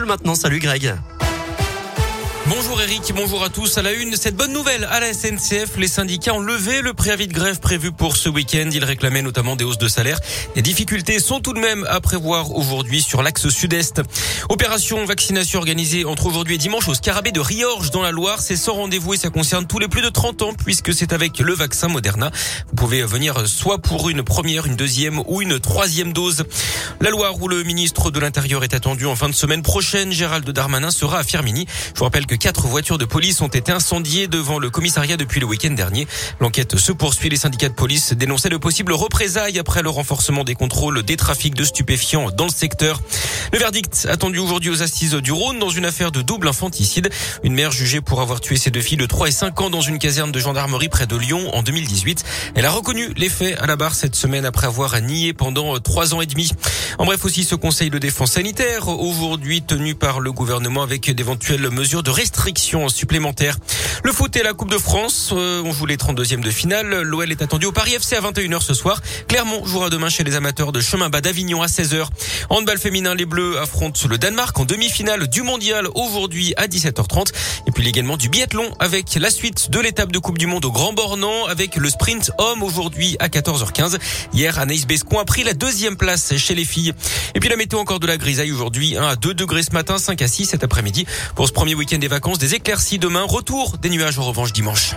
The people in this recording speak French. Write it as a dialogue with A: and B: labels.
A: Maintenant, salut Greg.
B: Bonjour Eric, bonjour à tous. À la une, cette bonne nouvelle à la SNCF, les syndicats ont levé le préavis de grève prévu pour ce week-end. Ils réclamaient notamment des hausses de salaire. Les difficultés sont tout de même à prévoir aujourd'hui sur l'axe sud-est. Opération vaccination organisée entre aujourd'hui et dimanche au Scarabée de Riorges dans la Loire. C'est sans rendez-vous et ça concerne tous les plus de 30 ans puisque c'est avec le vaccin Moderna. Vous pouvez venir soit pour une première, une deuxième ou une troisième dose. La Loire où le ministre de l'Intérieur est attendu en fin de semaine prochaine, Gérald Darmanin sera à Firmini. Je vous rappelle que quatre voitures de police ont été incendiées devant le commissariat depuis le week-end dernier. L'enquête se poursuit. Les syndicats de police dénonçaient de possibles représailles après le renforcement des contrôles des trafics de stupéfiants dans le secteur. Le verdict attendu aujourd'hui aux assises du Rhône dans une affaire de double infanticide. Une mère jugée pour avoir tué ses deux filles de 3 et 5 ans dans une caserne de gendarmerie près de Lyon en 2018. Elle a reconnu les faits à la barre cette semaine après avoir nié pendant trois ans et demi. En bref aussi ce conseil de défense sanitaire aujourd'hui tenu par le gouvernement avec d'éventuelles mesures de restrictions supplémentaires. Le foot et la Coupe de France, euh, on joue les 32e de finale. L'OL est attendu au Paris FC à 21h ce soir. Clermont jouera demain chez les amateurs de chemin bas d'Avignon à 16h. Handball féminin, les Bleus affrontent le Danemark en demi-finale du mondial aujourd'hui à 17h30. Et puis également du biathlon avec la suite de l'étape de Coupe du Monde au Grand Bornand avec le sprint homme aujourd'hui à 14h15. Hier, Anaïs Bescon a pris la deuxième place chez les filles. Et puis la météo encore de la grisaille aujourd'hui, 1 à 2 degrés ce matin, 5 à 6 cet après-midi. Pour ce premier week-end des vacances, des éclaircies demain, retour des nuages en revanche dimanche.